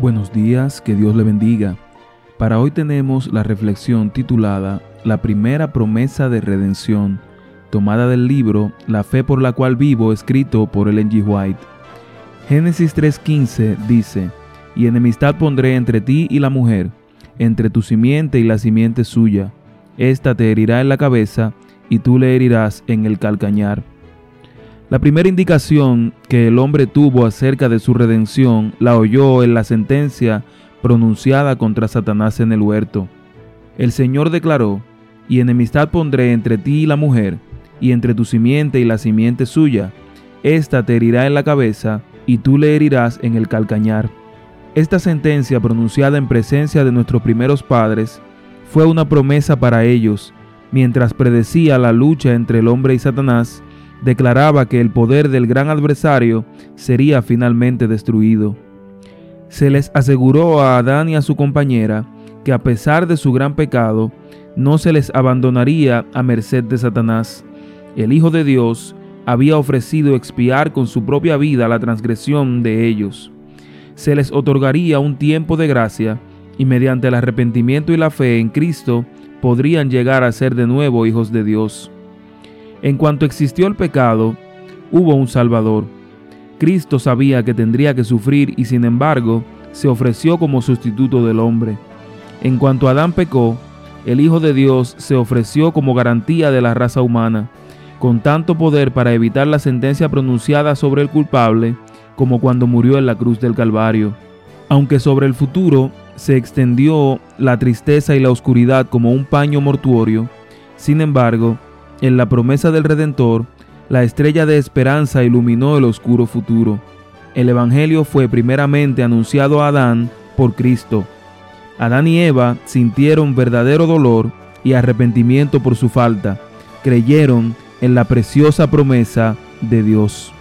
Buenos días, que Dios le bendiga. Para hoy tenemos la reflexión titulada La primera promesa de redención, tomada del libro La fe por la cual vivo, escrito por Ellen G. White. Génesis 3:15 dice, Y enemistad pondré entre ti y la mujer, entre tu simiente y la simiente suya. Esta te herirá en la cabeza, y tú le herirás en el calcañar. La primera indicación que el hombre tuvo acerca de su redención la oyó en la sentencia pronunciada contra Satanás en el huerto. El Señor declaró, y enemistad pondré entre ti y la mujer, y entre tu simiente y la simiente suya. Esta te herirá en la cabeza, y tú le herirás en el calcañar. Esta sentencia pronunciada en presencia de nuestros primeros padres fue una promesa para ellos, mientras predecía la lucha entre el hombre y Satanás, declaraba que el poder del gran adversario sería finalmente destruido. Se les aseguró a Adán y a su compañera que a pesar de su gran pecado, no se les abandonaría a merced de Satanás. El Hijo de Dios había ofrecido expiar con su propia vida la transgresión de ellos. Se les otorgaría un tiempo de gracia y mediante el arrepentimiento y la fe en Cristo podrían llegar a ser de nuevo hijos de Dios. En cuanto existió el pecado, hubo un Salvador. Cristo sabía que tendría que sufrir y sin embargo se ofreció como sustituto del hombre. En cuanto Adán pecó, el Hijo de Dios se ofreció como garantía de la raza humana, con tanto poder para evitar la sentencia pronunciada sobre el culpable como cuando murió en la cruz del Calvario. Aunque sobre el futuro se extendió la tristeza y la oscuridad como un paño mortuorio, sin embargo, en la promesa del Redentor, la estrella de esperanza iluminó el oscuro futuro. El Evangelio fue primeramente anunciado a Adán por Cristo. Adán y Eva sintieron verdadero dolor y arrepentimiento por su falta. Creyeron en la preciosa promesa de Dios.